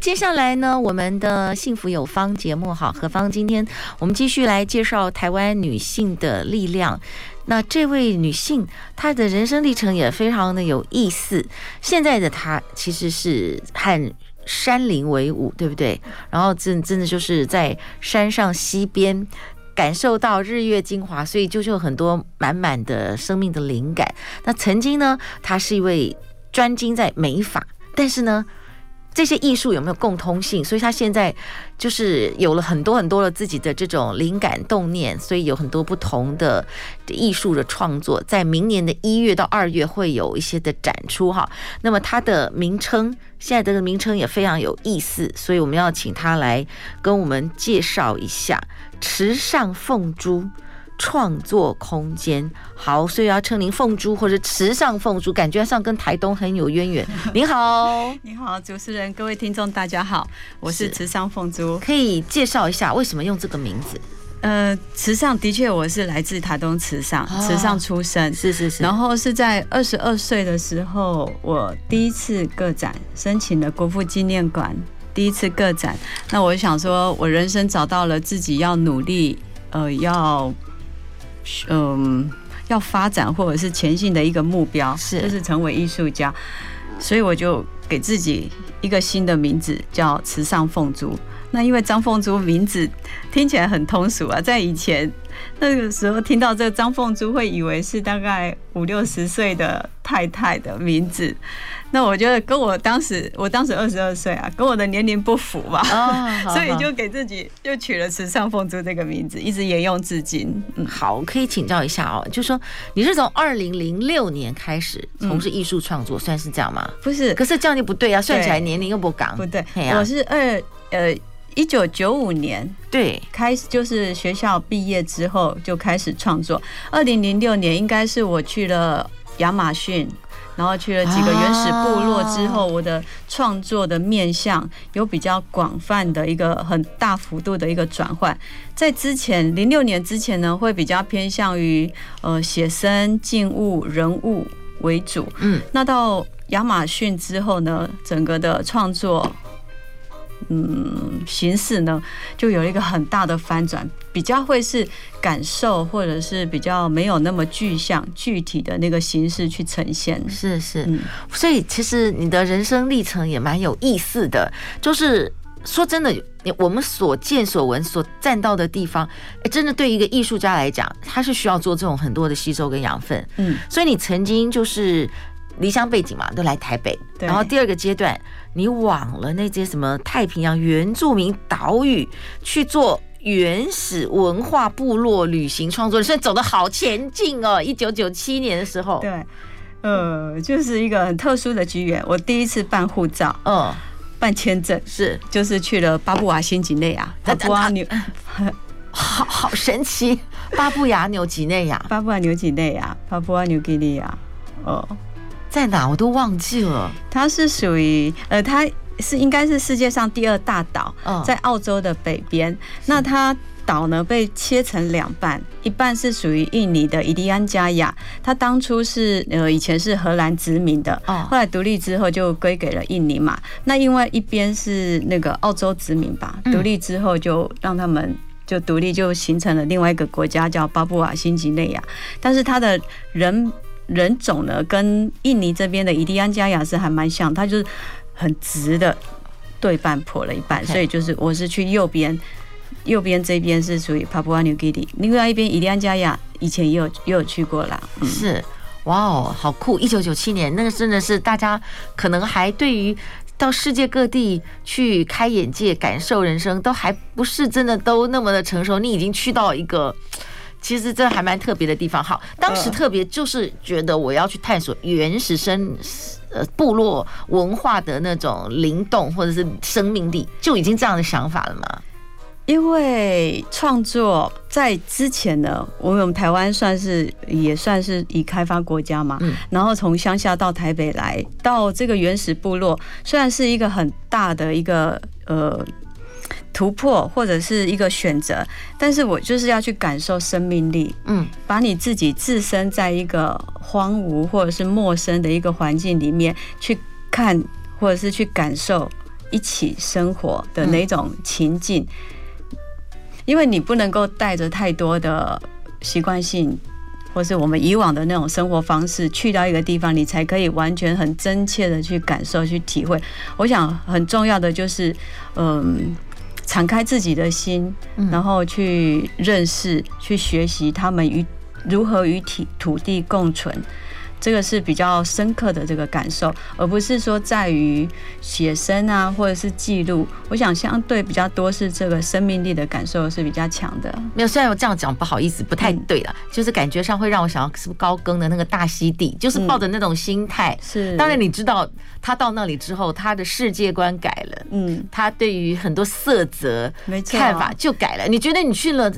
接下来呢，我们的幸福有方节目，好，何芳，今天我们继续来介绍台湾女性的力量。那这位女性，她的人生历程也非常的有意思。现在的她其实是和山林为伍，对不对？然后真真的就是在山上溪边感受到日月精华，所以就有很多满满的生命的灵感。那曾经呢，她是一位专精在美法，但是呢。这些艺术有没有共通性？所以他现在就是有了很多很多的自己的这种灵感动念，所以有很多不同的艺术的创作，在明年的一月到二月会有一些的展出哈。那么它的名称，现在这个名称也非常有意思，所以我们要请他来跟我们介绍一下池上凤珠。创作空间好，所以要称您凤珠或者池上凤珠，感觉上跟台东很有渊源。你好，你好，主持人，各位听众，大家好，我是池上凤珠，可以介绍一下为什么用这个名字？呃，池上的确我是来自台东池上，池上出生，是是是。然后是在二十二岁的时候，我第一次个展申请了国父纪念馆第一次个展，那我想说，我人生找到了自己要努力，呃，要。嗯，要发展或者是前进的一个目标，是就是成为艺术家，所以我就给自己一个新的名字，叫池上凤珠。那因为张凤珠名字听起来很通俗啊，在以前那个时候听到这个张凤珠，会以为是大概五六十岁的太太的名字。那我觉得跟我当时，我当时二十二岁啊，跟我的年龄不符吧，所以就给自己就取了池上凤珠这个名字，一直沿用至今。嗯，好，可以请教一下哦，就是说你是从二零零六年开始从事艺术创作，算是这样吗？不是，可是这样就不对啊，算起来年龄又不刚。不对，我是二呃。一九九五年，对，开始就是学校毕业之后就开始创作。二零零六年应该是我去了亚马逊，然后去了几个原始部落之后，我的创作的面向有比较广泛的一个很大幅度的一个转换。在之前零六年之前呢，会比较偏向于呃写生、静物、人物为主。嗯，那到亚马逊之后呢，整个的创作。嗯，形式呢就有一个很大的翻转，比较会是感受，或者是比较没有那么具象、具体的那个形式去呈现。是是，嗯，所以其实你的人生历程也蛮有意思的。就是说真的，我们所见所闻所站到的地方，哎，真的对一个艺术家来讲，他是需要做这种很多的吸收跟养分。嗯，所以你曾经就是。离乡背景嘛，都来台北。然后第二个阶段，你往了那些什么太平洋原住民岛屿去做原始文化部落旅行创作，所以走的好前进哦。一九九七年的时候，对，呃，就是一个很特殊的机缘。我第一次办护照，嗯，办签证是，就是去了巴布瓦新几内亚，巴布瓦纽，好好神奇，巴布亚纽几内亚，巴布亚纽几内亚，巴布亚纽几内亚，哦。在哪我都忘记了。它是属于呃，它是应该是世界上第二大岛，在澳洲的北边。那它岛呢被切成两半，一半是属于印尼的伊利安加亚，它当初是呃以前是荷兰殖民的，后来独立之后就归给了印尼嘛。那另外一边是那个澳洲殖民吧，独立之后就让他们就独立，就形成了另外一个国家叫巴布瓦新几内亚。但是它的人。人种呢，跟印尼这边的伊利安加雅是还蛮像，它就是很直的对半破了一半，所以就是我是去右边，右边这边是属于 Papua New Guinea，另外一边伊利安加雅以前也有也有去过啦。嗯、是，哇哦，好酷！一九九七年那个真的是大家可能还对于到世界各地去开眼界、感受人生都还不是真的都那么的成熟，你已经去到一个。其实这还蛮特别的地方。好，当时特别就是觉得我要去探索原始生呃部落文化的那种灵动或者是生命力，就已经这样的想法了吗？因为创作在之前呢，我们台湾算是也算是已开发国家嘛，嗯，然后从乡下到台北来，到这个原始部落，虽然是一个很大的一个呃突破或者是一个选择，但是我就是要去感受生命力，嗯，把你自己置身在一个荒芜或者是陌生的一个环境里面去看，或者是去感受一起生活的那种情境。因为你不能够带着太多的习惯性，或是我们以往的那种生活方式去到一个地方，你才可以完全很真切的去感受、去体会。我想很重要的就是，嗯，敞开自己的心，然后去认识、去学习他们与如何与体土地共存。这个是比较深刻的这个感受，而不是说在于写生啊，或者是记录。我想相对比较多是这个生命力的感受是比较强的。没有，虽然我这样讲不好意思，不太对了，嗯、就是感觉上会让我想到是不是高更的那个大溪地，就是抱着那种心态。是、嗯，当然你知道他到那里之后，他的世界观改了，嗯，他对于很多色泽看法就改了。你觉得你去了？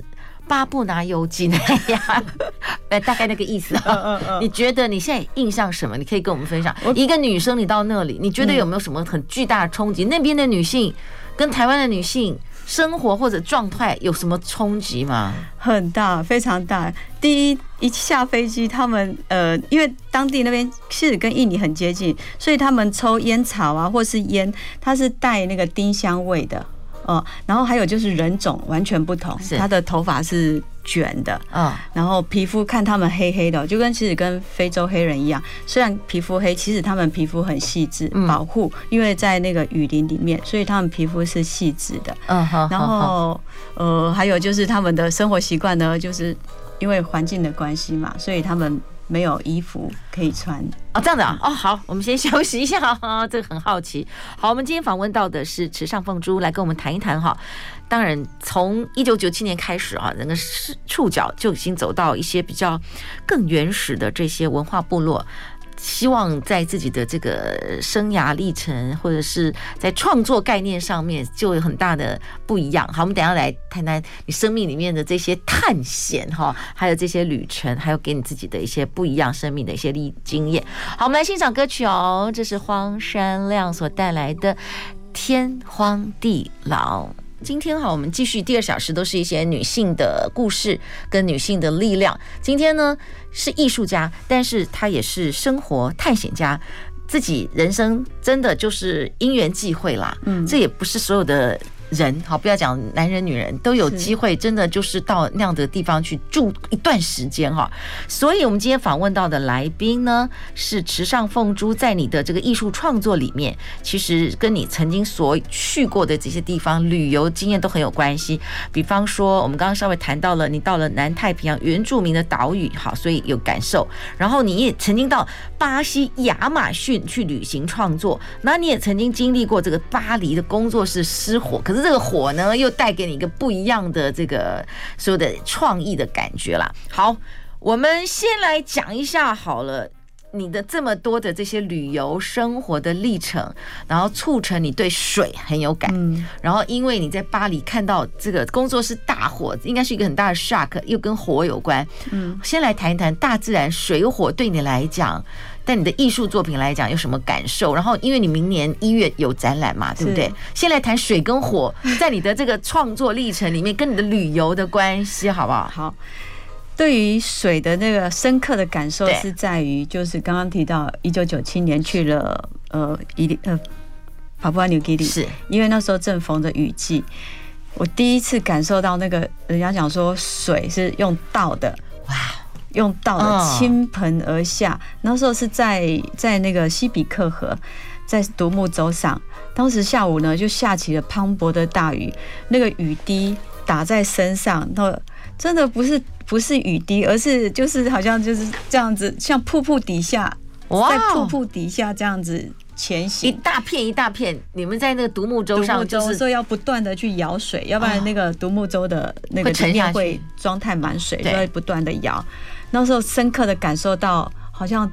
巴布拿尤金那样，哎，大概那个意思啊。你觉得你现在印象什么？你可以跟我们分享。一个女生，你到那里，你觉得有没有什么很巨大的冲击？那边的女性跟台湾的女性生活或者状态有什么冲击吗？很大，非常大。第一，一下飞机，他们呃，因为当地那边其实跟印尼很接近，所以他们抽烟草啊，或是烟，它是带那个丁香味的。哦，然后还有就是人种完全不同，他的头发是卷的，嗯，然后皮肤看他们黑黑的，就跟其实跟非洲黑人一样，虽然皮肤黑，其实他们皮肤很细致，保护，因为在那个雨林里面，所以他们皮肤是细致的，嗯，然后呃，还有就是他们的生活习惯呢，就是因为环境的关系嘛，所以他们。没有衣服可以穿哦，这样的啊，哦，好，我们先休息一下哈，这个很好奇。好，我们今天访问到的是池上凤珠，来跟我们谈一谈哈。当然，从一九九七年开始啊，人的触角就已经走到一些比较更原始的这些文化部落。希望在自己的这个生涯历程，或者是在创作概念上面，就有很大的不一样。好，我们等下来谈谈你生命里面的这些探险哈，还有这些旅程，还有给你自己的一些不一样生命的一些历经验。好，我们来欣赏歌曲哦，这是荒山亮所带来的《天荒地老》。今天哈，我们继续第二小时，都是一些女性的故事跟女性的力量。今天呢是艺术家，但是她也是生活探险家，自己人生真的就是因缘际会啦。嗯，这也不是所有的。人好，不要讲男人、女人都有机会，真的就是到那样的地方去住一段时间哈。所以，我们今天访问到的来宾呢，是池上凤珠。在你的这个艺术创作里面，其实跟你曾经所去过的这些地方旅游经验都很有关系。比方说，我们刚刚稍微谈到了你到了南太平洋原住民的岛屿，好，所以有感受。然后，你也曾经到巴西亚马逊去旅行创作，那你也曾经经历过这个巴黎的工作室失火，可是。这个火呢，又带给你一个不一样的这个所有的创意的感觉啦。好，我们先来讲一下好了，你的这么多的这些旅游生活的历程，然后促成你对水很有感。嗯，然后因为你在巴黎看到这个工作室大火，应该是一个很大的 shock，又跟火有关。嗯，先来谈一谈大自然水火对你来讲。但你的艺术作品来讲有什么感受？然后，因为你明年一月有展览嘛，对不对？先来谈水跟火 在你的这个创作历程里面跟你的旅游的关系，好不好？好。对于水的那个深刻的感受是在于，就是刚刚提到一九九七年去了呃伊呃帕布阿纽基里，是因为那时候正逢着雨季，我第一次感受到那个人家讲说水是用倒的，哇。用倒的倾盆而下，那时候是在在那个西比克河，在独木舟上，当时下午呢就下起了磅礴的大雨，那个雨滴打在身上，那真的不是不是雨滴，而是就是好像就是这样子，像瀑布底下，在瀑布底下这样子。前行一大片一大片，你们在那个独木舟上，就是说要不断的去摇水，要不然那个独木舟的那个里面会装太满水，所以不断的摇。那时候深刻的感受到，好像。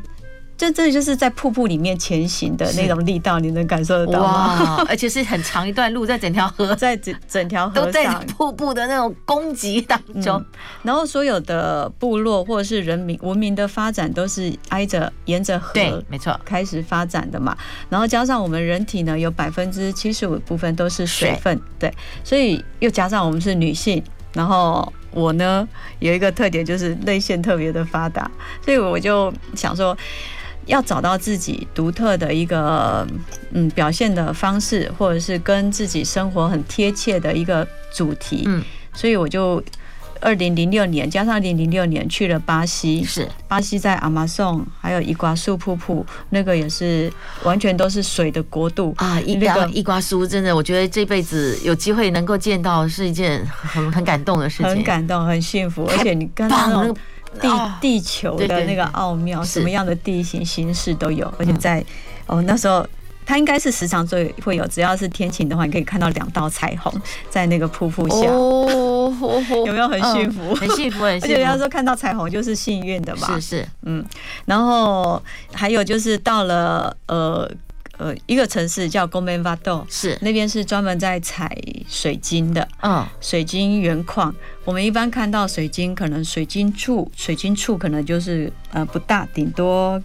这这就是在瀑布里面前行的那种力道，你能感受得到吗？哇！而且是很长一段路，在整条河，在整整条河都在瀑布的那种攻击当中、嗯。然后所有的部落或者是人民文明的发展，都是挨着沿着河，对，没错，开始发展的嘛。然后加上我们人体呢，有百分之七十五部分都是水分，对，所以又加上我们是女性，然后。我呢有一个特点，就是泪腺特别的发达，所以我就想说，要找到自己独特的一个嗯表现的方式，或者是跟自己生活很贴切的一个主题，嗯，所以我就。二零零六年加上二零零六年去了巴西，是巴西在亚马逊，还有伊瓜苏瀑布，那个也是完全都是水的国度啊。伊瓜伊瓜苏真的，我觉得这辈子有机会能够见到是一件很很感动的事情，很感动，很幸福。而且你看到那种地地球的那个奥妙，什么样的地形形式都有，而且在哦那时候。它应该是时常最会有，只要是天晴的话，你可以看到两道彩虹在那个瀑布下，哦、有没有很幸福？嗯、很幸福，很幸福。而且人家说看到彩虹就是幸运的嘛，是是，嗯。然后还有就是到了呃呃一个城市叫 Gombenvado，是那边是专门在采水晶的，嗯，水晶原矿。我们一般看到水晶，可能水晶柱，水晶柱可能就是呃不大，顶多。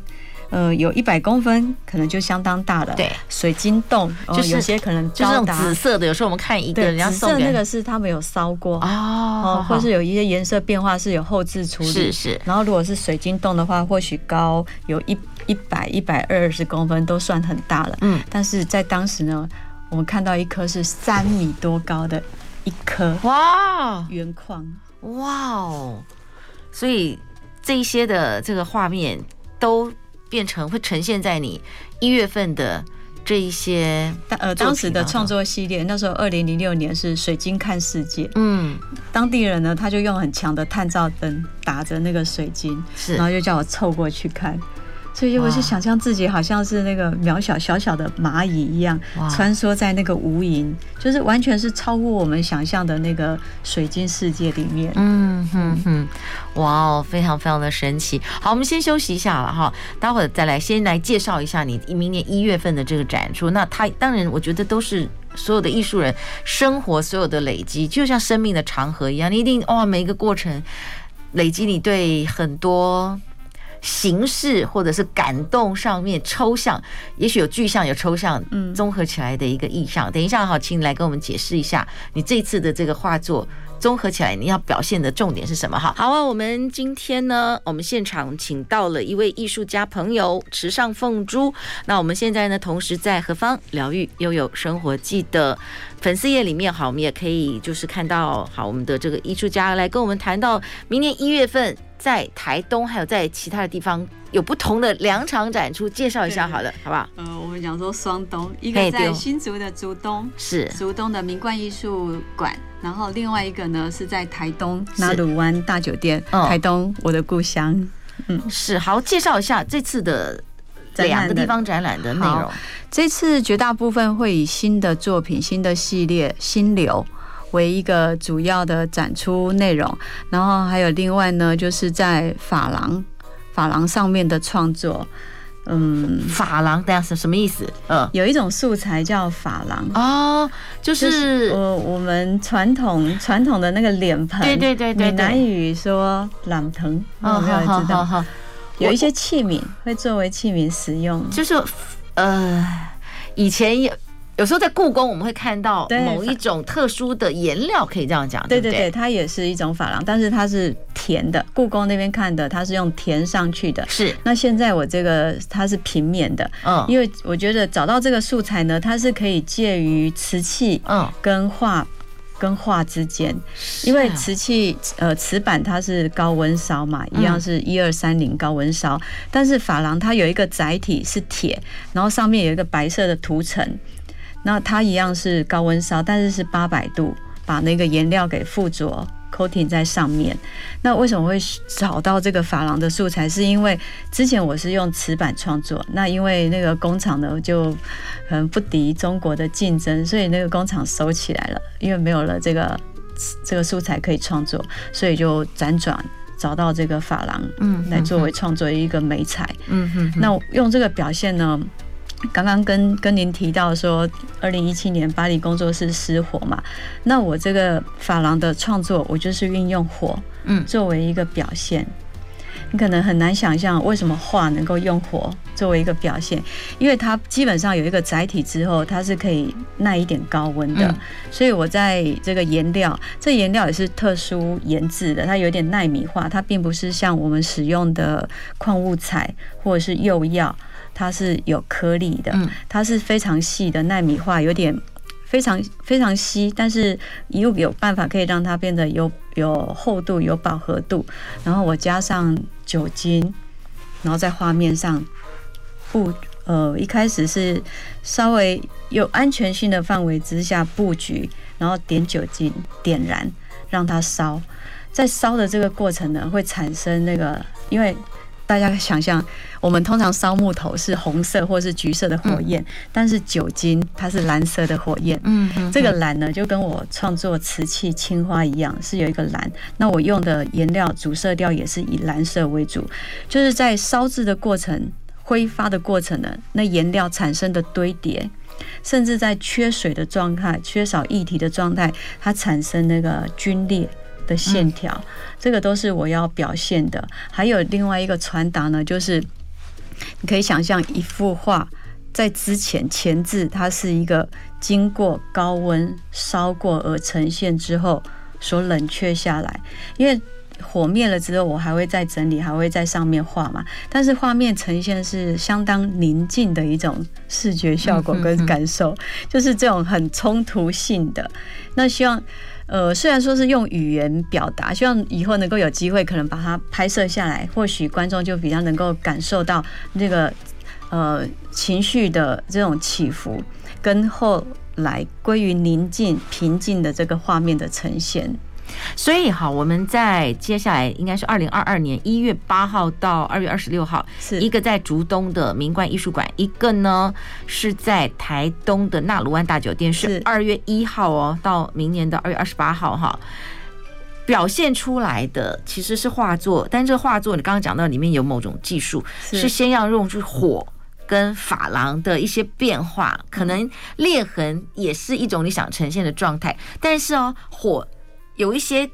呃，有一百公分，可能就相当大了。对，水晶洞，就是有些可能就是那种紫色的。有时候我们看一个人家送的那个是他们有烧过哦，或是有一些颜色变化是有后置处理。是是。然后如果是水晶洞的话，或许高有一一百一百二十公分都算很大了。嗯。但是在当时呢，我们看到一颗是三米多高的一颗哇原矿哇哦，所以这一些的这个画面都。变成会呈现在你一月份的这一些呃当时的创作系列，那时候二零零六年是水晶看世界，嗯，当地人呢他就用很强的探照灯打着那个水晶，是，然后就叫我凑过去看。所以我是想象自己好像是那个渺小小小的蚂蚁一样，穿梭在那个无垠，就是完全是超乎我们想象的那个水晶世界里面。嗯哼哼，哇哦，非常非常的神奇。好，我们先休息一下了哈，待会儿再来先来介绍一下你明年一月份的这个展出。那它当然，我觉得都是所有的艺术人生活所有的累积，就像生命的长河一样，你一定哇，每一个过程累积你对很多。形式或者是感动上面抽象，也许有具象有抽象，嗯，综合起来的一个意象。等一下，好，请你来跟我们解释一下，你这次的这个画作综合起来，你要表现的重点是什么？哈，好啊，我们今天呢，我们现场请到了一位艺术家朋友池上凤珠。那我们现在呢，同时在何方疗愈又有生活记的粉丝页里面，好，我们也可以就是看到，好，我们的这个艺术家来跟我们谈到明年一月份。在台东还有在其他的地方有不同的两场展出，介绍一下好了，好不好？呃，我们讲说双东，一个在新竹的竹东，是竹东的明冠艺术馆，然后另外一个呢是在台东纳鲁湾大酒店，台东我的故乡。嗯，是好，介绍一下这次的两个地方展览的内容。这次绝大部分会以新的作品、新的系列、新流。为一个主要的展出内容，然后还有另外呢，就是在珐琅，珐琅上面的创作。嗯，珐琅等下是什么意思？嗯，有一种素材叫珐琅哦，就是我我们传统传统的那个脸盆，对对对对，闽南语说懒藤，哦，没有人知道。有一些器皿会作为器皿使用，就是呃，以前有。有时候在故宫，我们会看到某一种特殊的颜料，可以这样讲，对对对，它也是一种珐琅，但是它是填的。故宫那边看的，它是用填上去的。是。那现在我这个它是平面的，嗯，因为我觉得找到这个素材呢，它是可以介于瓷器，嗯，跟画跟画之间，因为瓷器呃瓷板它是高温烧嘛，一样是一二三零高温烧，但是珐琅它有一个载体是铁，然后上面有一个白色的涂层。那它一样是高温烧，但是是八百度，把那个颜料给附着 coating 在上面。那为什么会找到这个珐琅的素材？是因为之前我是用瓷板创作，那因为那个工厂呢就可能不敌中国的竞争，所以那个工厂收起来了，因为没有了这个这个素材可以创作，所以就辗转找到这个珐琅，嗯，来作为创作一个美彩，嗯哼，那用这个表现呢？刚刚跟跟您提到说，二零一七年巴黎工作室失火嘛，那我这个珐琅的创作，我就是运用火，嗯，作为一个表现。你可能很难想象为什么画能够用火作为一个表现，因为它基本上有一个载体之后，它是可以耐一点高温的。所以我在这个颜料，这颜料也是特殊研制的，它有点耐米化，它并不是像我们使用的矿物彩或者是釉药。它是有颗粒的，它是非常细的纳米化，有点非常非常稀，但是又有办法可以让它变得有有厚度、有饱和度。然后我加上酒精，然后在画面上布呃，一开始是稍微有安全性的范围之下布局，然后点酒精点燃，让它烧。在烧的这个过程呢，会产生那个因为。大家想象，我们通常烧木头是红色或是橘色的火焰，但是酒精它是蓝色的火焰。嗯，这个蓝呢，就跟我创作瓷器青花一样，是有一个蓝。那我用的颜料主色调也是以蓝色为主，就是在烧制的过程、挥发的过程呢，那颜料产生的堆叠，甚至在缺水的状态、缺少液体的状态，它产生那个皲裂。的线条，这个都是我要表现的。还有另外一个传达呢，就是你可以想象一幅画在之前前置，它是一个经过高温烧过而呈现之后所冷却下来。因为火灭了之后，我还会再整理，还会在上面画嘛。但是画面呈现是相当宁静的一种视觉效果跟感受，就是这种很冲突性的。那希望。呃，虽然说是用语言表达，希望以后能够有机会，可能把它拍摄下来，或许观众就比较能够感受到那个呃情绪的这种起伏，跟后来归于宁静平静的这个画面的呈现。所以哈，我们在接下来应该是二零二二年一月八号到二月二十六号，是一个在竹东的明冠艺术馆，一个呢是在台东的纳鲁湾大酒店，是二月一号哦，到明年的二月二十八号哈。表现出来的其实是画作，但这个画作你刚刚讲到里面有某种技术，是先要用去火跟珐琅的一些变化，可能裂痕也是一种你想呈现的状态，但是哦火。有一些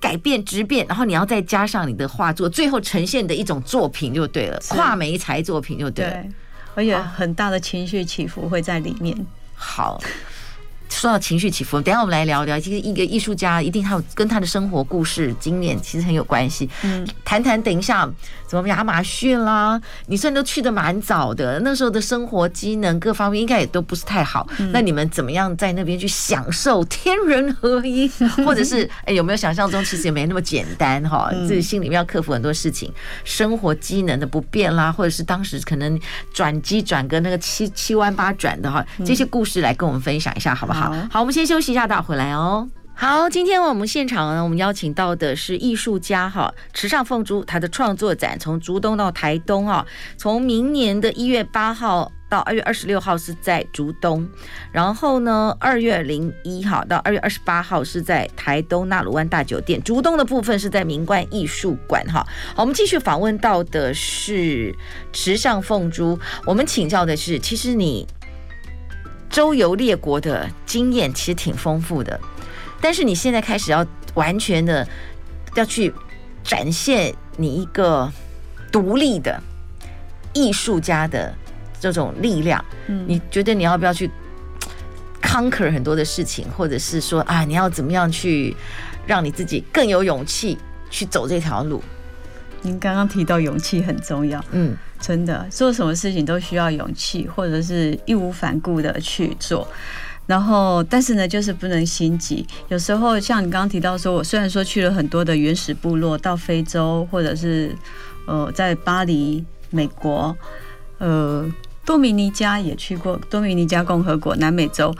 改变质变，然后你要再加上你的画作，最后呈现的一种作品就对了，跨媒材作品就对了，对，而且很大的情绪起伏会在里面。好。说到情绪起伏，等一下我们来聊聊。其实一个艺术家一定还有跟他的生活故事经验其实很有关系。嗯，谈谈等一下怎么亚马逊啦，你虽然都去的蛮早的，那时候的生活机能各方面应该也都不是太好。那你们怎么样在那边去享受天人合一？或者是哎有没有想象中其实也没那么简单哈？自己心里面要克服很多事情，生活机能的不便啦，或者是当时可能转机转个那个七七弯八转的哈，这些故事来跟我们分享一下好不好？好，我们先休息一下，待会回来哦。好，今天我们现场呢，我们邀请到的是艺术家哈池上凤珠，他的创作展从竹东到台东啊，从明年的一月八号到二月二十六号是在竹东，然后呢，二月零一号到二月二十八号是在台东纳鲁湾大酒店，竹东的部分是在明冠艺术馆哈。好，我们继续访问到的是池上凤珠，我们请教的是，其实你。周游列国的经验其实挺丰富的，但是你现在开始要完全的要去展现你一个独立的艺术家的这种力量。嗯，你觉得你要不要去 conquer 很多的事情，或者是说啊，你要怎么样去让你自己更有勇气去走这条路？您刚刚提到勇气很重要，嗯。真的，做什么事情都需要勇气，或者是义无反顾的去做。然后，但是呢，就是不能心急。有时候，像你刚刚提到说，我虽然说去了很多的原始部落，到非洲，或者是呃，在巴黎、美国，呃，多米尼加也去过，多米尼加共和国、南美洲，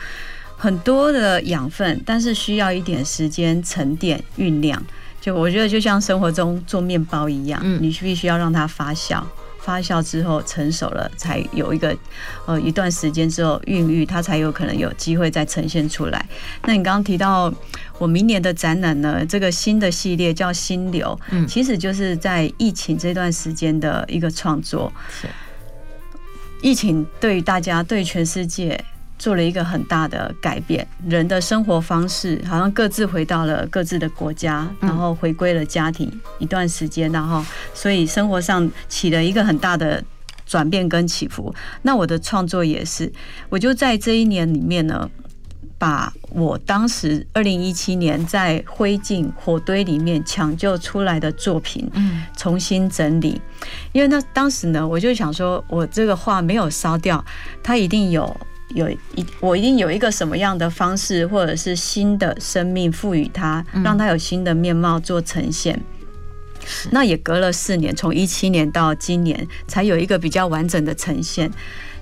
很多的养分，但是需要一点时间沉淀、酝酿。就我觉得，就像生活中做面包一样，嗯，你必须要让它发酵。发酵之后成熟了，才有一个呃一段时间之后孕育，它才有可能有机会再呈现出来。那你刚刚提到我明年的展览呢，这个新的系列叫心流，嗯，其实就是在疫情这段时间的一个创作。是，疫情对于大家，对全世界。做了一个很大的改变，人的生活方式好像各自回到了各自的国家，然后回归了家庭一段时间，然后所以生活上起了一个很大的转变跟起伏。那我的创作也是，我就在这一年里面呢，把我当时二零一七年在灰烬火堆里面抢救出来的作品，嗯，重新整理。因为那当时呢，我就想说，我这个画没有烧掉，它一定有。有一，我一定有一个什么样的方式，或者是新的生命赋予它，让它有新的面貌做呈现。那也隔了四年，从一七年到今年，才有一个比较完整的呈现。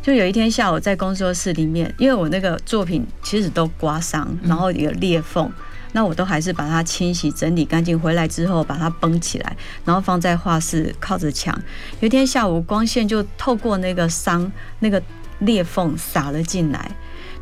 就有一天下午在工作室里面，因为我那个作品其实都刮伤，然后有裂缝，那我都还是把它清洗整理干净。回来之后把它绷起来，然后放在画室靠着墙。有一天下午，光线就透过那个伤那个。裂缝洒了进来，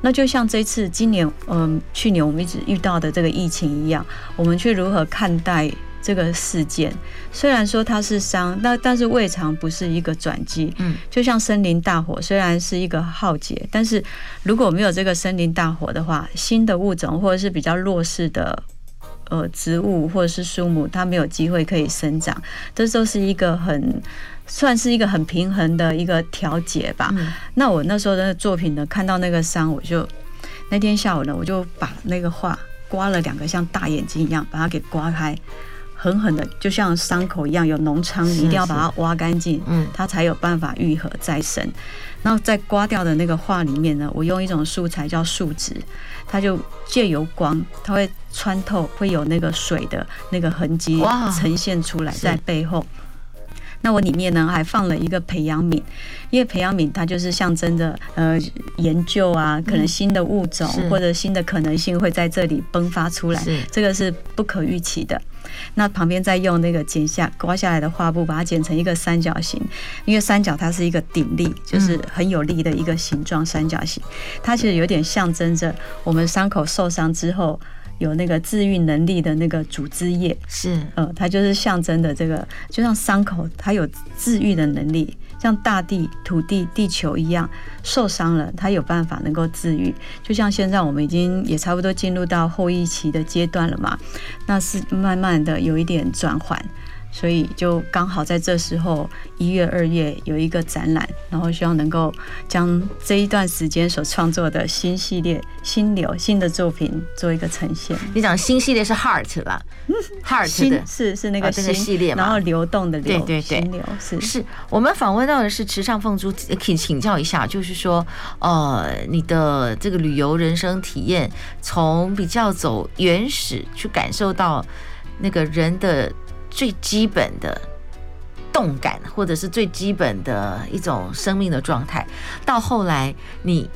那就像这次今年，嗯，去年我们一直遇到的这个疫情一样，我们去如何看待这个事件？虽然说它是伤，那但是未尝不是一个转机。嗯，就像森林大火，虽然是一个浩劫，但是如果没有这个森林大火的话，新的物种或者是比较弱势的呃植物或者是树木，它没有机会可以生长，这都是一个很。算是一个很平衡的一个调节吧。嗯。那我那时候的作品呢，看到那个伤，我就那天下午呢，我就把那个画刮了两个像大眼睛一样，把它给刮开，狠狠的，就像伤口一样有脓疮，你一定要把它挖干净，嗯，它才有办法愈合再生。然后在刮掉的那个画里面呢，我用一种素材叫树脂，它就借由光，它会穿透，会有那个水的那个痕迹呈现出来在背后。那我里面呢还放了一个培养皿，因为培养皿它就是象征着呃研究啊，可能新的物种或者新的可能性会在这里迸发出来，这个是不可预期的。那旁边再用那个剪下刮下来的画布，把它剪成一个三角形，因为三角它是一个鼎立，就是很有力的一个形状，三角形，它其实有点象征着我们伤口受伤之后。有那个治愈能力的那个组织液，是，呃，它就是象征的这个，就像伤口，它有治愈的能力，像大地、土地、地球一样，受伤了，它有办法能够治愈。就像现在我们已经也差不多进入到后疫期的阶段了嘛，那是慢慢的有一点转换。所以就刚好在这时候，一月、二月有一个展览，然后希望能够将这一段时间所创作的新系列、新流、新的作品做一个呈现。你讲新系列是 Heart 吧？Heart 的是是那个新、啊、系列嘛，然后流动的流，对对对，新流是是。我们访问到的是池上凤珠，可以请教一下，就是说，呃，你的这个旅游人生体验，从比较走原始去感受到那个人的。最基本的动感，或者是最基本的一种生命的状态，到后来你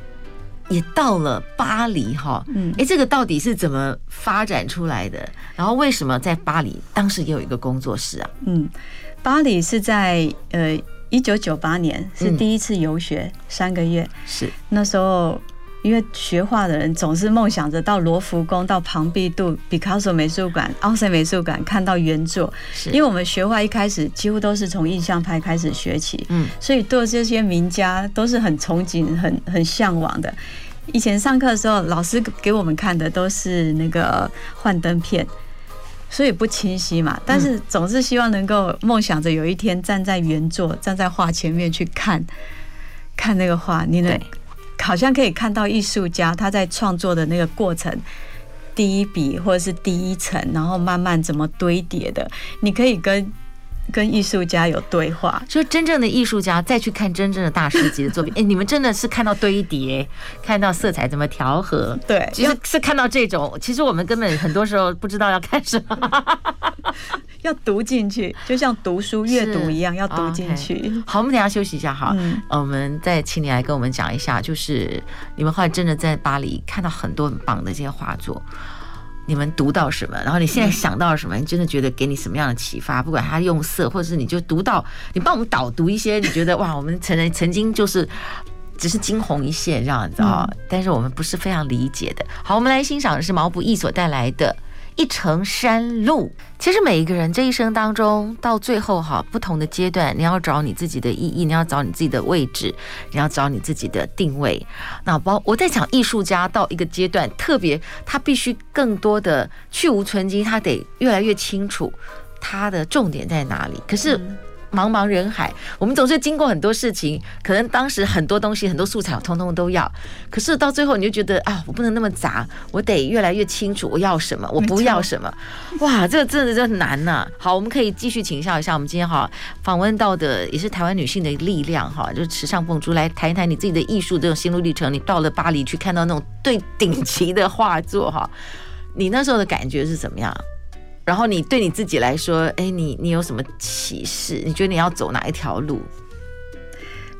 也到了巴黎哈，嗯，哎，这个到底是怎么发展出来的？然后为什么在巴黎当时也有一个工作室啊？嗯，巴黎是在呃一九九八年是第一次游学三个月，是那时候。因为学画的人总是梦想着到罗浮宫、到庞毕度、毕卡索美术馆、奥赛美术馆看到原作。是，因为我们学画一开始几乎都是从印象派开始学起，嗯，所以对这些名家都是很憧憬、很很向往的。以前上课的时候，老师给我们看的都是那个幻灯片，所以不清晰嘛。但是总是希望能够梦想着有一天站在原作、站在画前面去看，看那个画，你能。好像可以看到艺术家他在创作的那个过程，第一笔或者是第一层，然后慢慢怎么堆叠的，你可以跟跟艺术家有对话。就真正的艺术家再去看真正的大师级的作品，哎，你们真的是看到堆叠，看到色彩怎么调和，对，其实是看到这种，其实我们根本很多时候不知道要看什么。要读进去，就像读书阅读一样，要读进去。Okay. 好，我们等下休息一下哈。嗯，我们再请你来跟我们讲一下，就是你们后来真的在巴黎看到很多很棒的这些画作。你们读到什么？然后你现在想到了什么？你真的觉得给你什么样的启发？不管他用色，或者是你就读到，你帮我们导读一些，你觉得哇，我们曾人曾经就是只是惊鸿一现这样子啊，但是我们不是非常理解的。好，我们来欣赏的是毛不易所带来的。一程山路，其实每一个人这一生当中，到最后哈，不同的阶段，你要找你自己的意义，你要找你自己的位置，你要找你自己的定位。那包我在讲艺术家到一个阶段，特别他必须更多的去无存经，他得越来越清楚他的重点在哪里。可是。茫茫人海，我们总是经过很多事情，可能当时很多东西、很多素材，我通通都要。可是到最后，你就觉得啊，我不能那么杂，我得越来越清楚我要什么，我不要什么。哇，这个真的真的难呐！好，我们可以继续请教一下，我们今天哈访问到的也是台湾女性的力量哈，就是池上凤珠来谈一谈你自己的艺术这种心路历程。你到了巴黎去看到那种最顶级的画作哈，你那时候的感觉是怎么样？然后你对你自己来说，哎，你你有什么启示？你觉得你要走哪一条路？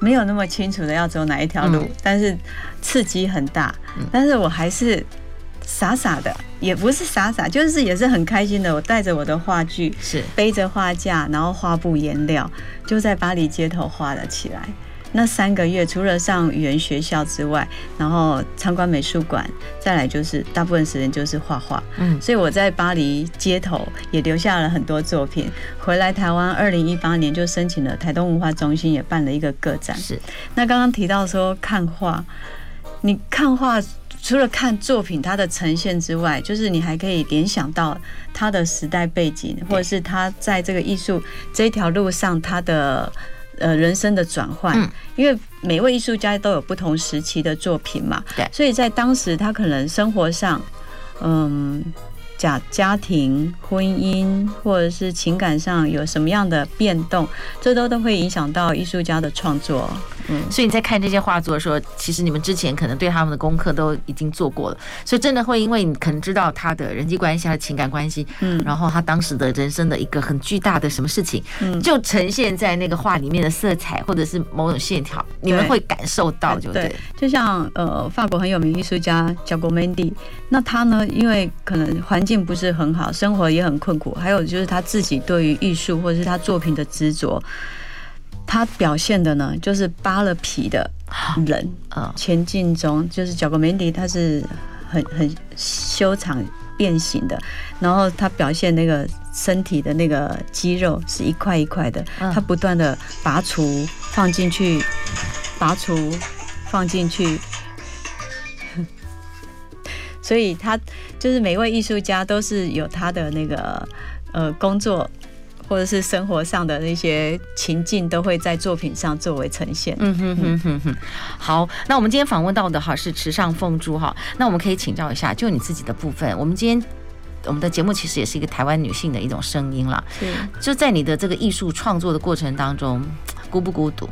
没有那么清楚的要走哪一条路，嗯、但是刺激很大。嗯、但是我还是傻傻的，也不是傻傻，就是也是很开心的。我带着我的话剧，是背着画架，然后画布、颜料，就在巴黎街头画了起来。那三个月，除了上语言学校之外，然后参观美术馆，再来就是大部分时间就是画画。嗯，所以我在巴黎街头也留下了很多作品。回来台湾，二零一八年就申请了台东文化中心，也办了一个个展。是。那刚刚提到说看画，你看画除了看作品它的呈现之外，就是你还可以联想到它的时代背景，或者是它在这个艺术这条路上它的。呃，人生的转换，因为每位艺术家都有不同时期的作品嘛，对，所以在当时他可能生活上，嗯，家家庭、婚姻或者是情感上有什么样的变动，这都都会影响到艺术家的创作。嗯，所以你在看这些画作的时候，其实你们之前可能对他们的功课都已经做过了，所以真的会因为你可能知道他的人际关系、他的情感关系，嗯，然后他当时的人生的一个很巨大的什么事情，嗯，就呈现在那个画里面的色彩或者是某种线条，你们会感受到，就对。就像呃，法国很有名艺术家叫 Giacomendi，那他呢，因为可能环境不是很好，生活也很困苦，还有就是他自己对于艺术或者是他作品的执着。他表现的呢，就是扒了皮的人啊，前进中就是 Giacomendi，他是很很修长变形的，然后他表现那个身体的那个肌肉是一块一块的，他不断的拔除放进去，拔除放进去，所以他就是每位艺术家都是有他的那个呃工作。或者是生活上的那些情境，都会在作品上作为呈现。嗯哼哼哼哼。好，那我们今天访问到的哈是池上凤珠哈，那我们可以请教一下，就你自己的部分。我们今天我们的节目其实也是一个台湾女性的一种声音了。是。就在你的这个艺术创作的过程当中，孤不孤独？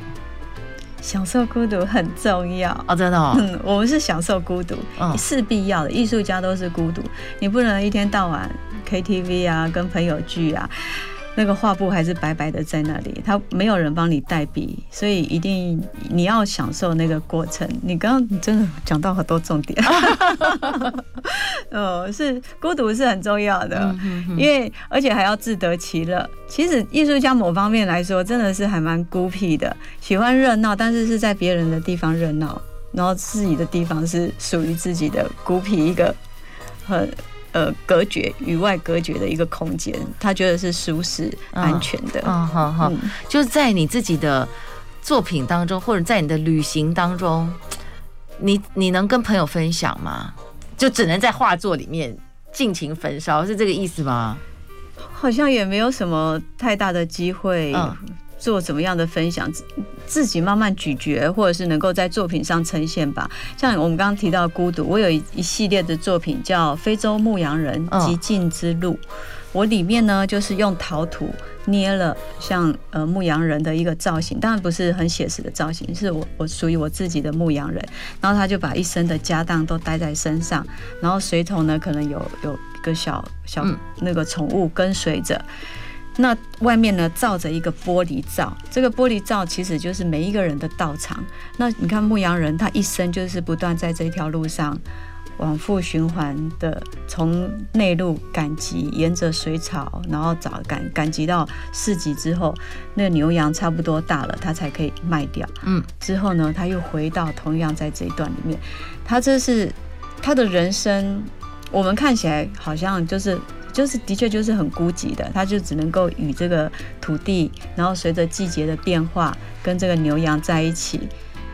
享受孤独很重要哦，真的哦。嗯，我们是享受孤独，是必要的。艺术家都是孤独，你不能一天到晚 KTV 啊，跟朋友聚啊。那个画布还是白白的在那里，他没有人帮你代笔，所以一定你要享受那个过程。你刚刚真的讲到很多重点，哦，是孤独是很重要的，因为而且还要自得其乐。其实艺术家某方面来说，真的是还蛮孤僻的，喜欢热闹，但是是在别人的地方热闹，然后自己的地方是属于自己的孤僻一个很。呃，隔绝与外隔绝的一个空间，他觉得是舒适、安全的。嗯，好好，就是在你自己的作品当中，或者在你的旅行当中，你你能跟朋友分享吗？就只能在画作里面尽情焚烧，是这个意思吗？好像也没有什么太大的机会。嗯。做怎么样的分享，自己慢慢咀嚼，或者是能够在作品上呈现吧。像我们刚刚提到孤独，我有一一系列的作品叫《非洲牧羊人极尽之路》，我里面呢就是用陶土捏了像呃牧羊人的一个造型，当然不是很写实的造型，是我我属于我自己的牧羊人。然后他就把一生的家当都带在身上，然后随同呢可能有有一个小小那个宠物跟随着。那外面呢，罩着一个玻璃罩，这个玻璃罩其实就是每一个人的道场。那你看牧羊人，他一生就是不断在这条路上，往复循环的从内陆赶集，沿着水草，然后找赶赶集到市集之后，那牛羊差不多大了，他才可以卖掉。嗯，之后呢，他又回到同样在这一段里面，他这是他的人生，我们看起来好像就是。就是的确就是很孤寂的，它就只能够与这个土地，然后随着季节的变化，跟这个牛羊在一起。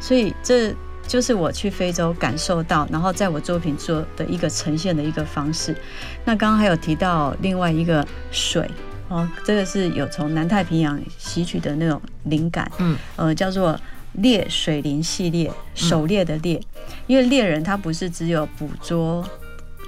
所以这就是我去非洲感受到，然后在我作品做的一个呈现的一个方式。那刚刚还有提到另外一个水哦，这个是有从南太平洋吸取的那种灵感，嗯，呃，叫做猎水灵系列，狩猎的猎，因为猎人他不是只有捕捉。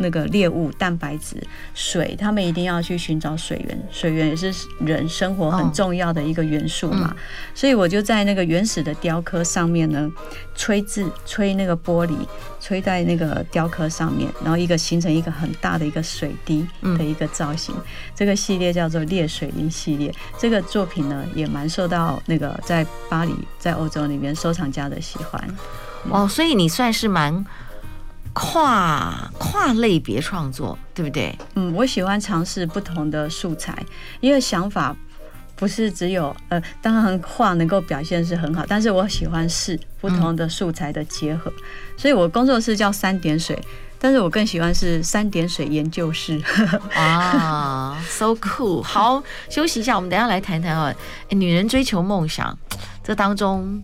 那个猎物、蛋白质、水，他们一定要去寻找水源。水源也是人生活很重要的一个元素嘛。所以我就在那个原始的雕刻上面呢，吹字、吹那个玻璃，吹在那个雕刻上面，然后一个形成一个很大的一个水滴的一个造型。这个系列叫做猎水灵系列。这个作品呢，也蛮受到那个在巴黎、在欧洲里面收藏家的喜欢。哦，所以你算是蛮。跨跨类别创作，对不对？嗯，我喜欢尝试不同的素材，因为想法不是只有呃，当然画能够表现是很好，但是我喜欢试不同的素材的结合，嗯、所以我工作室叫三点水，但是我更喜欢是三点水研究室。啊，so cool！好，休息一下，我们等一下来谈谈啊，女人追求梦想这当中。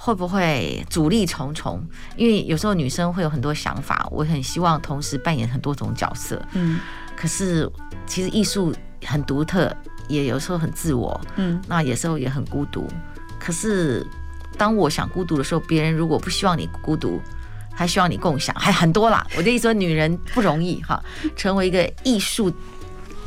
会不会阻力重重？因为有时候女生会有很多想法，我很希望同时扮演很多种角色。嗯，可是其实艺术很独特，也有时候很自我。嗯，那有时候也很孤独。可是当我想孤独的时候，别人如果不希望你孤独，还希望你共享，还很多啦。我的意思说，女人不容易哈，成为一个艺术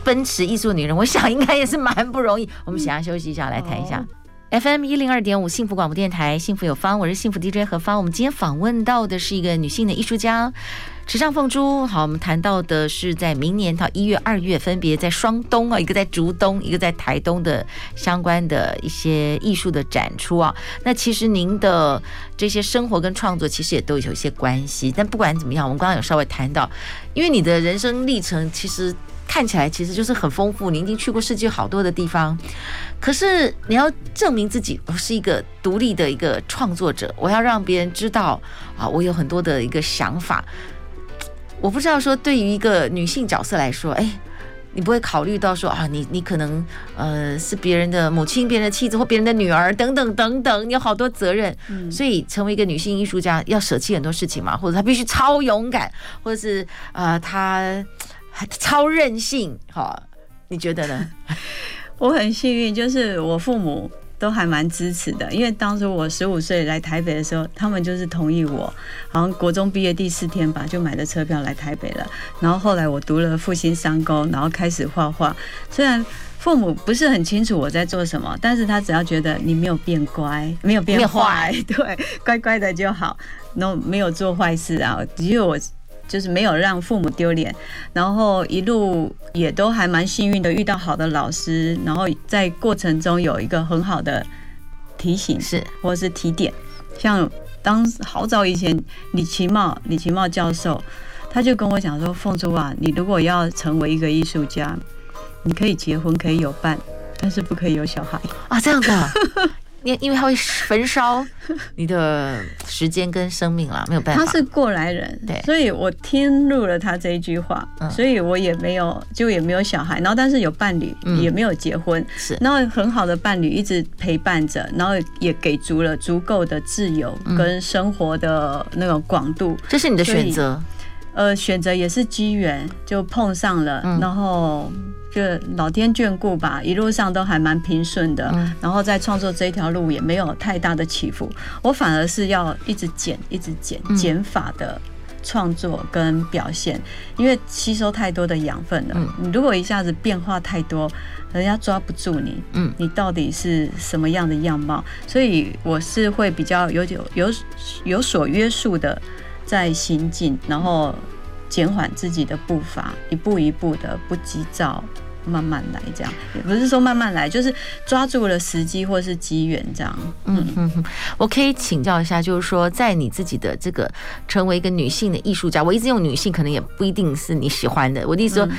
奔驰艺术女人，我想应该也是蛮不容易。我们想要休息一下，来谈一下。FM 一零二点五幸福广播电台，幸福有方，我是幸福 DJ 何芳。我们今天访问到的是一个女性的艺术家池上凤珠。好，我们谈到的是在明年到一月、二月，分别在双东啊，一个在竹东，一个在台东的相关的一些艺术的展出啊。那其实您的这些生活跟创作其实也都有一些关系。但不管怎么样，我们刚刚有稍微谈到，因为你的人生历程其实。看起来其实就是很丰富，你已经去过世界好多的地方，可是你要证明自己，我是一个独立的一个创作者，我要让别人知道啊，我有很多的一个想法。我不知道说，对于一个女性角色来说，哎，你不会考虑到说啊，你你可能呃是别人的母亲、别人的妻子或别人的女儿等等等等，你有好多责任，所以成为一个女性艺术家要舍弃很多事情嘛，或者她必须超勇敢，或者是呃她。超任性，好，你觉得呢？我很幸运，就是我父母都还蛮支持的。因为当初我十五岁来台北的时候，他们就是同意我，好像国中毕业第四天吧，就买了车票来台北了。然后后来我读了复兴商工，然后开始画画。虽然父母不是很清楚我在做什么，但是他只要觉得你没有变乖，没有变坏，对，乖乖的就好，然后没有做坏事啊。因为我。就是没有让父母丢脸，然后一路也都还蛮幸运的遇到好的老师，然后在过程中有一个很好的提醒是。或者是提点，像当好早以前李奇茂李奇茂教授他就跟我讲说，凤珠啊，你如果要成为一个艺术家，你可以结婚可以有伴，但是不可以有小孩。啊，这样子。因因为他会焚烧你的时间跟生命啦，没有办法。他是过来人，对，所以我听入了他这一句话，所以我也没有就也没有小孩，然后但是有伴侣，也没有结婚，是，然后很好的伴侣一直陪伴着，然后也给足了足够的自由跟生活的那个广度，这是你的选择。呃，选择也是机缘，就碰上了，然后就老天眷顾吧，一路上都还蛮平顺的。然后在创作这一条路也没有太大的起伏，我反而是要一直减，一直减，减法的创作跟表现，因为吸收太多的养分了。你如果一下子变化太多，人家抓不住你，嗯，你到底是什么样的样貌？所以我是会比较有有有有所约束的。在行进，然后减缓自己的步伐，一步一步的不急躁，慢慢来，这样也不是说慢慢来，就是抓住了时机或是机缘这样。嗯嗯嗯，我可以请教一下，就是说在你自己的这个成为一个女性的艺术家，我一直用女性，可能也不一定是你喜欢的。我的意思说，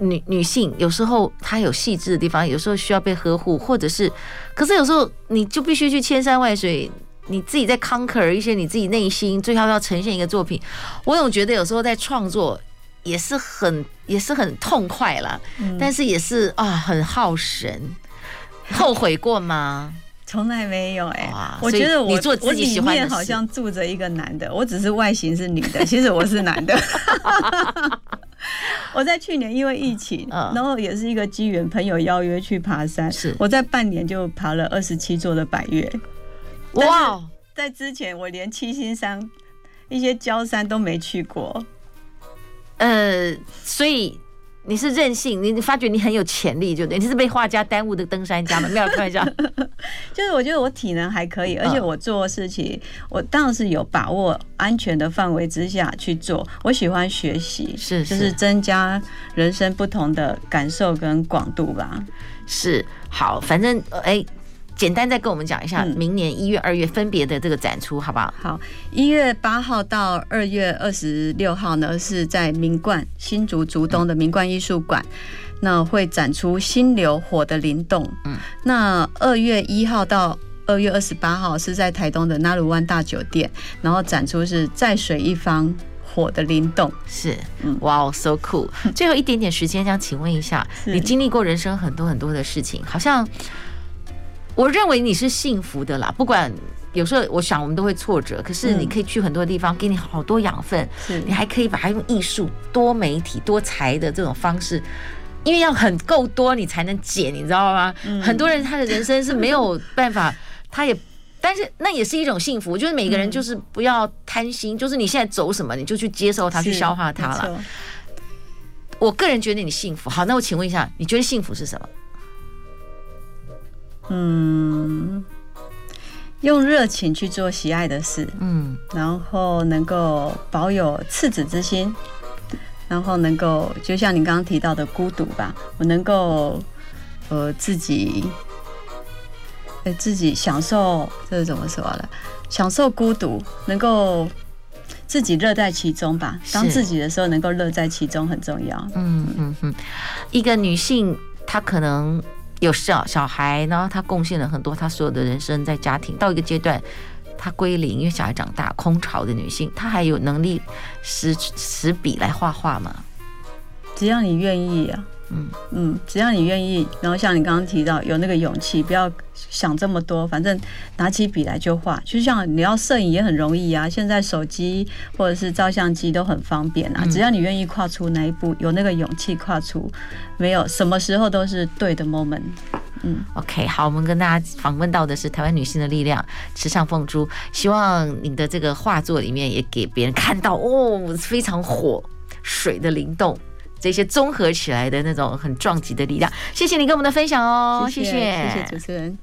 女女性有时候她有细致的地方，有时候需要被呵护，或者是，可是有时候你就必须去千山万水，你自己在 conquer 一些你自己内心，最后要呈现一个作品。我总觉得有时候在创作。也是很也是很痛快啦，嗯、但是也是啊很耗神，后悔过吗？从来没有哎、我觉得我你做自己喜欢的，我里面好像住着一个男的，我只是外形是女的，其实我是男的。我在去年因为疫情，然后也是一个机缘，朋友邀约去爬山，是我在半年就爬了二十七座的百岳，哇！在之前我连七星山、一些郊山都没去过。呃，所以你是任性，你你发觉你很有潜力，就对，你是被画家耽误的登山家吗？没有开玩笑，就是我觉得我体能还可以，而且我做事情，我当然是有把握安全的范围之下去做。我喜欢学习，是就是增加人生不同的感受跟广度吧。是好，反正哎。简单再跟我们讲一下，明年一月、二月分别的这个展出，好不好？好，一月八号到二月二十六号呢，是在明冠新竹竹东的明冠艺术馆，那会展出《心流火的灵动》。嗯，那二月一号到二月二十八号是在台东的纳鲁湾大酒店，然后展出是在水一方火的灵动。是，哇哦，so cool！最后一点点时间，想请问一下，你经历过人生很多很多的事情，好像。我认为你是幸福的啦，不管有时候我想我们都会挫折，可是你可以去很多地方，给你好多养分，你还可以把它用艺术、多媒体、多才的这种方式，因为要很够多你才能减，你知道吗？很多人他的人生是没有办法，他也，但是那也是一种幸福。就是每个人就是不要贪心，就是你现在走什么，你就去接受它，去消化它了。我个人觉得你幸福。好，那我请问一下，你觉得幸福是什么？嗯，用热情去做喜爱的事，嗯，然后能够保有赤子之心，然后能够就像你刚刚提到的孤独吧，我能够呃自己，呃自己享受，这是怎么说的？享受孤独，能够自己乐在其中吧。当自己的时候，能够乐在其中很重要。嗯嗯嗯，一个女性她可能。有小小孩，呢他贡献了很多，他所有的人生在家庭到一个阶段，他归零，因为小孩长大，空巢的女性，她还有能力使使笔来画画吗？只要你愿意啊。嗯嗯，只要你愿意，然后像你刚刚提到有那个勇气，不要想这么多，反正拿起笔来就画。就像你要摄影也很容易啊，现在手机或者是照相机都很方便啊。只要你愿意跨出那一步，有那个勇气跨出，没有什么时候都是对的 moment。嗯，OK，好，我们跟大家访问到的是台湾女性的力量池上凤珠，希望你的这个画作里面也给别人看到哦，非常火水的灵动。这些综合起来的那种很撞击的力量，谢谢你跟我们的分享哦，谢谢，谢谢，谢谢主持人。